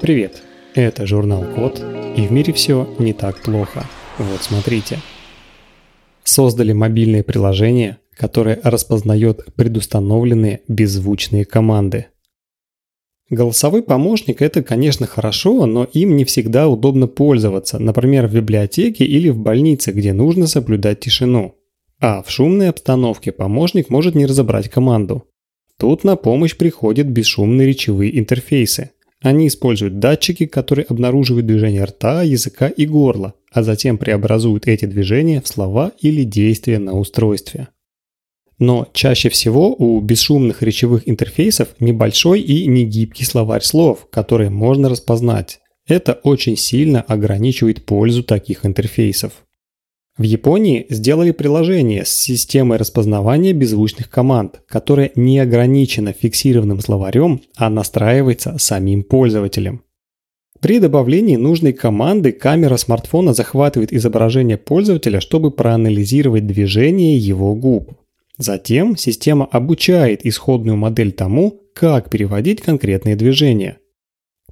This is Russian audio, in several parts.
Привет, это журнал Код, и в мире все не так плохо. Вот смотрите. Создали мобильное приложение, которое распознает предустановленные беззвучные команды. Голосовой помощник – это, конечно, хорошо, но им не всегда удобно пользоваться, например, в библиотеке или в больнице, где нужно соблюдать тишину. А в шумной обстановке помощник может не разобрать команду. Тут на помощь приходят бесшумные речевые интерфейсы. Они используют датчики, которые обнаруживают движение рта, языка и горла, а затем преобразуют эти движения в слова или действия на устройстве. Но чаще всего у бесшумных речевых интерфейсов небольшой и негибкий словарь слов, которые можно распознать. Это очень сильно ограничивает пользу таких интерфейсов. В Японии сделали приложение с системой распознавания беззвучных команд, которое не ограничено фиксированным словарем, а настраивается самим пользователем. При добавлении нужной команды камера смартфона захватывает изображение пользователя, чтобы проанализировать движение его губ. Затем система обучает исходную модель тому, как переводить конкретные движения –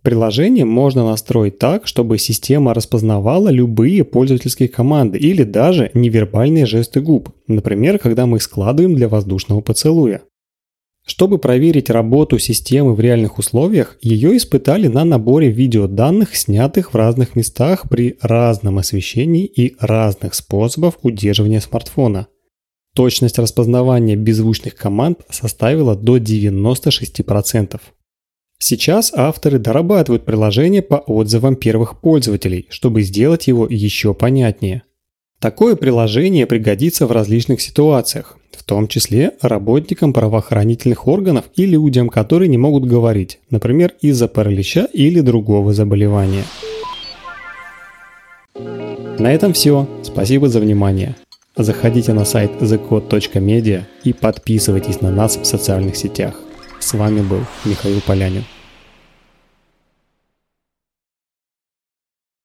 Приложение можно настроить так, чтобы система распознавала любые пользовательские команды или даже невербальные жесты губ, например, когда мы складываем для воздушного поцелуя. Чтобы проверить работу системы в реальных условиях, ее испытали на наборе видеоданных, снятых в разных местах при разном освещении и разных способах удерживания смартфона. Точность распознавания беззвучных команд составила до 96%. Сейчас авторы дорабатывают приложение по отзывам первых пользователей, чтобы сделать его еще понятнее. Такое приложение пригодится в различных ситуациях, в том числе работникам правоохранительных органов и людям, которые не могут говорить, например, из-за паралича или другого заболевания. На этом все. Спасибо за внимание. Заходите на сайт thecode.media и подписывайтесь на нас в социальных сетях. С вами был Михаил Полянин.